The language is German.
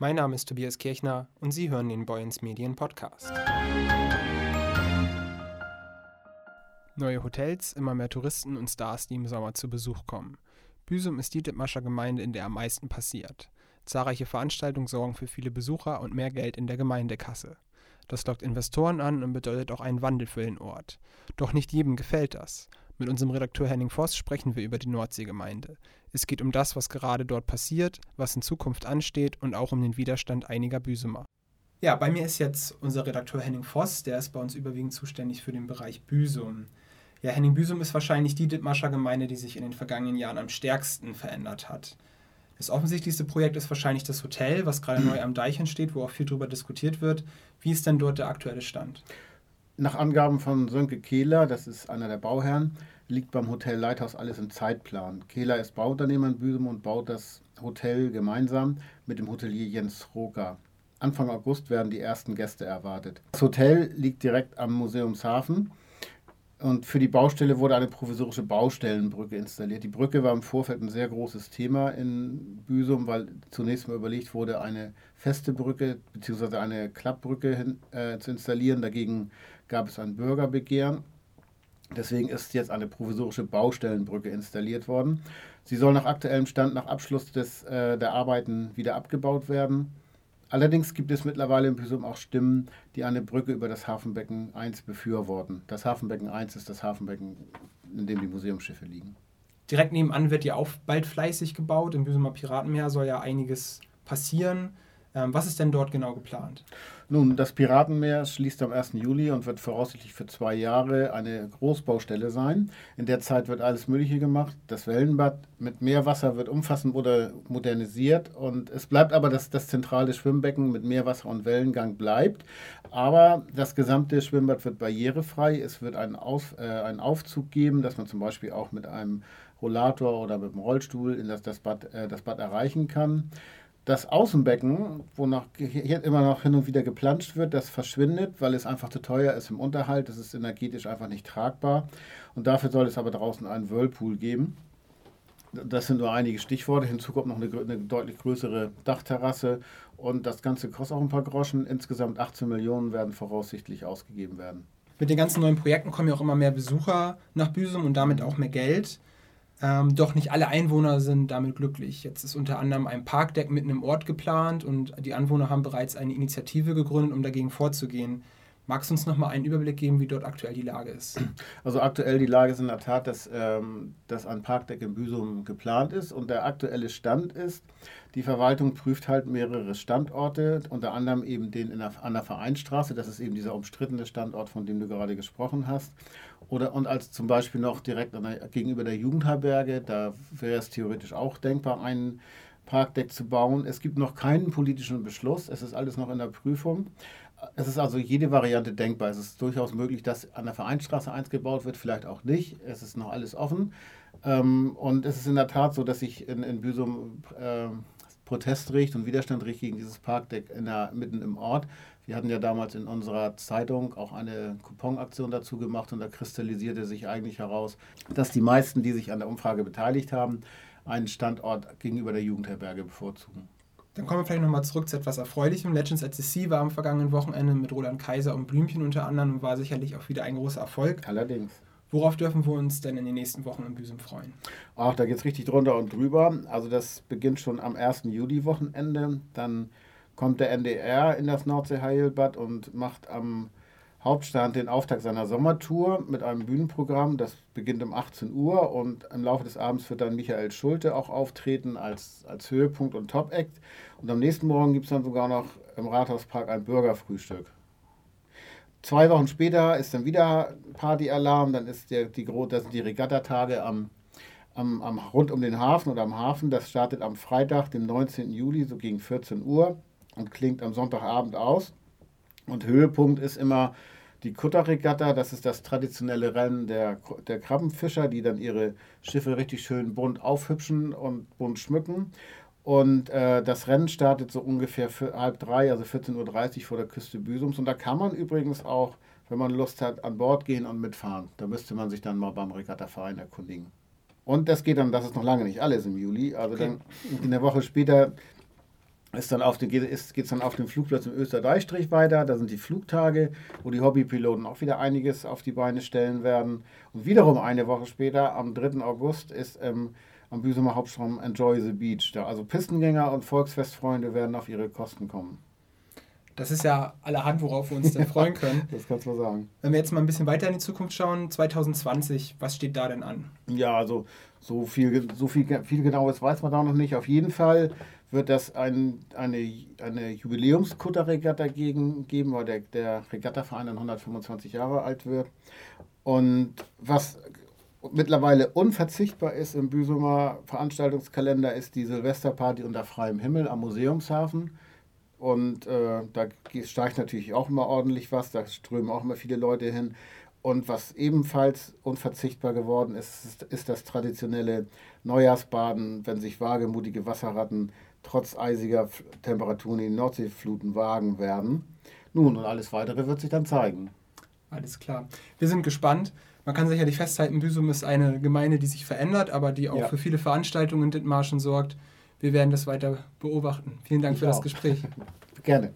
Mein Name ist Tobias Kirchner und Sie hören den Boyens Medien Podcast. Neue Hotels, immer mehr Touristen und Stars, die im Sommer zu Besuch kommen. Büsum ist die Dithmarscher Gemeinde, in der am meisten passiert. Zahlreiche Veranstaltungen sorgen für viele Besucher und mehr Geld in der Gemeindekasse. Das lockt Investoren an und bedeutet auch einen Wandel für den Ort. Doch nicht jedem gefällt das. Mit unserem Redakteur Henning Voss sprechen wir über die Nordseegemeinde. Es geht um das, was gerade dort passiert, was in Zukunft ansteht und auch um den Widerstand einiger Büsumer. Ja, bei mir ist jetzt unser Redakteur Henning Voss, der ist bei uns überwiegend zuständig für den Bereich Büsum. Ja, Henning Büsum ist wahrscheinlich die Dithmarscher Gemeinde, die sich in den vergangenen Jahren am stärksten verändert hat. Das offensichtlichste Projekt ist wahrscheinlich das Hotel, was gerade neu am Deich entsteht, wo auch viel darüber diskutiert wird. Wie ist denn dort der aktuelle Stand? Nach Angaben von Sönke Kehler, das ist einer der Bauherren, liegt beim Hotel Lighthouse alles im Zeitplan. Kehler ist Bauunternehmer in Büsum und baut das Hotel gemeinsam mit dem Hotelier Jens Roker. Anfang August werden die ersten Gäste erwartet. Das Hotel liegt direkt am Museumshafen und für die Baustelle wurde eine provisorische Baustellenbrücke installiert. Die Brücke war im Vorfeld ein sehr großes Thema in Büsum, weil zunächst mal überlegt wurde, eine feste Brücke bzw. eine Klappbrücke hin, äh, zu installieren. Dagegen gab es ein Bürgerbegehren. Deswegen ist jetzt eine provisorische Baustellenbrücke installiert worden. Sie soll nach aktuellem Stand nach Abschluss des, äh, der Arbeiten wieder abgebaut werden. Allerdings gibt es mittlerweile in Büsum auch Stimmen, die eine Brücke über das Hafenbecken 1 befürworten. Das Hafenbecken 1 ist das Hafenbecken, in dem die Museumsschiffe liegen. Direkt nebenan wird ja auch bald fleißig gebaut. Im Büsumer Piratenmeer soll ja einiges passieren. Ähm, was ist denn dort genau geplant? Nun, das Piratenmeer schließt am 1. Juli und wird voraussichtlich für zwei Jahre eine Großbaustelle sein. In der Zeit wird alles Mögliche gemacht. Das Wellenbad mit Meerwasser wird umfassend modernisiert und es bleibt aber, dass das zentrale Schwimmbecken mit Meerwasser und Wellengang bleibt. Aber das gesamte Schwimmbad wird barrierefrei. Es wird einen, Auf, äh, einen Aufzug geben, dass man zum Beispiel auch mit einem Rollator oder mit einem Rollstuhl in das, das, Bad, äh, das Bad erreichen kann. Das Außenbecken, wo noch, hier immer noch hin und wieder geplanscht wird, das verschwindet, weil es einfach zu teuer ist im Unterhalt. Das ist energetisch einfach nicht tragbar. Und dafür soll es aber draußen einen Whirlpool geben. Das sind nur einige Stichworte. Hinzu kommt noch eine, eine, deutlich größere Dachterrasse. Und das Ganze kostet auch ein paar Groschen. Insgesamt 18 Millionen werden voraussichtlich ausgegeben werden. Mit den ganzen neuen Projekten kommen ja auch immer mehr Besucher nach Büsum und damit auch mehr Geld. Ähm, doch nicht alle Einwohner sind damit glücklich. Jetzt ist unter anderem ein Parkdeck mitten im Ort geplant und die Anwohner haben bereits eine Initiative gegründet, um dagegen vorzugehen. Magst du uns noch mal einen Überblick geben, wie dort aktuell die Lage ist? Also aktuell die Lage ist in der Tat, dass, ähm, dass ein Parkdeck in Büsum geplant ist und der aktuelle Stand ist, die Verwaltung prüft halt mehrere Standorte, unter anderem eben den der, an der Vereinstraße, das ist eben dieser umstrittene Standort, von dem du gerade gesprochen hast. Oder, und als zum Beispiel noch direkt der, gegenüber der Jugendherberge, da wäre es theoretisch auch denkbar, einen Parkdeck zu bauen. Es gibt noch keinen politischen Beschluss, es ist alles noch in der Prüfung. Es ist also jede Variante denkbar. Es ist durchaus möglich, dass an der Vereinstraße eins gebaut wird, vielleicht auch nicht. Es ist noch alles offen. Ähm, und es ist in der Tat so, dass sich in, in Büsum äh, Protest riecht und Widerstand riecht gegen dieses Parkdeck in der, mitten im Ort. Wir hatten ja damals in unserer Zeitung auch eine Couponaktion dazu gemacht und da kristallisierte sich eigentlich heraus, dass die meisten, die sich an der Umfrage beteiligt haben, einen Standort gegenüber der Jugendherberge bevorzugen. Dann kommen wir vielleicht nochmal zurück zu etwas Erfreulichem. Legends at the Sea war am vergangenen Wochenende mit Roland Kaiser und Blümchen unter anderem und war sicherlich auch wieder ein großer Erfolg. Allerdings. Worauf dürfen wir uns denn in den nächsten Wochen in Büsum freuen? Ach, da geht es richtig drunter und drüber. Also das beginnt schon am 1. Juli-Wochenende. Dann kommt der NDR in das Nordsee-Heilbad und macht am Hauptstand den Auftakt seiner Sommertour mit einem Bühnenprogramm. Das beginnt um 18 Uhr und im Laufe des Abends wird dann Michael Schulte auch auftreten als, als Höhepunkt und Top-Act. Und am nächsten Morgen gibt es dann sogar noch im Rathauspark ein Bürgerfrühstück. Zwei Wochen später ist dann wieder Partyalarm, dann ist der, die, das sind die Regattatage am, am, am, rund um den Hafen oder am Hafen. Das startet am Freitag, dem 19. Juli, so gegen 14 Uhr und klingt am Sonntagabend aus. Und Höhepunkt ist immer die Kutterregatta, das ist das traditionelle Rennen der, der Krabbenfischer, die dann ihre Schiffe richtig schön bunt aufhübschen und bunt schmücken. Und äh, das Rennen startet so ungefähr halb drei, also 14.30 Uhr vor der Küste Büsums. Und da kann man übrigens auch, wenn man Lust hat, an Bord gehen und mitfahren. Da müsste man sich dann mal beim Regattaverein erkundigen. Und das geht dann, das ist noch lange nicht alles im Juli. Also okay. dann in der Woche später ist dann auf den, geht es dann auf dem Flugplatz im Österdeichstrich weiter. Da sind die Flugtage, wo die Hobbypiloten auch wieder einiges auf die Beine stellen werden. Und wiederum eine Woche später, am 3. August, ist ähm, am Büsumer Hauptstrom Enjoy the Beach. Da, also Pistengänger und Volksfestfreunde werden auf ihre Kosten kommen. Das ist ja allerhand, worauf wir uns dann freuen können. das kannst du sagen. Wenn wir jetzt mal ein bisschen weiter in die Zukunft schauen, 2020, was steht da denn an? Ja, also so viel, so viel, viel genaues weiß man da noch nicht. Auf jeden Fall wird es ein, eine, eine Jubiläumskutterregatta geben, weil der, der Regattaverein dann 125 Jahre alt wird. Und was mittlerweile unverzichtbar ist im Büsumer Veranstaltungskalender, ist die Silvesterparty unter freiem Himmel am Museumshafen. Und äh, da steigt natürlich auch immer ordentlich was, da strömen auch immer viele Leute hin. Und was ebenfalls unverzichtbar geworden ist, ist, ist das traditionelle Neujahrsbaden, wenn sich wagemutige Wasserratten trotz eisiger Temperaturen in die Nordseefluten wagen werden. Nun, und alles Weitere wird sich dann zeigen. Alles klar. Wir sind gespannt. Man kann sicherlich festhalten, Büsum ist eine Gemeinde, die sich verändert, aber die auch ja. für viele Veranstaltungen in Dithmarschen sorgt. Wir werden das weiter beobachten. Vielen Dank ich für auch. das Gespräch. Gerne.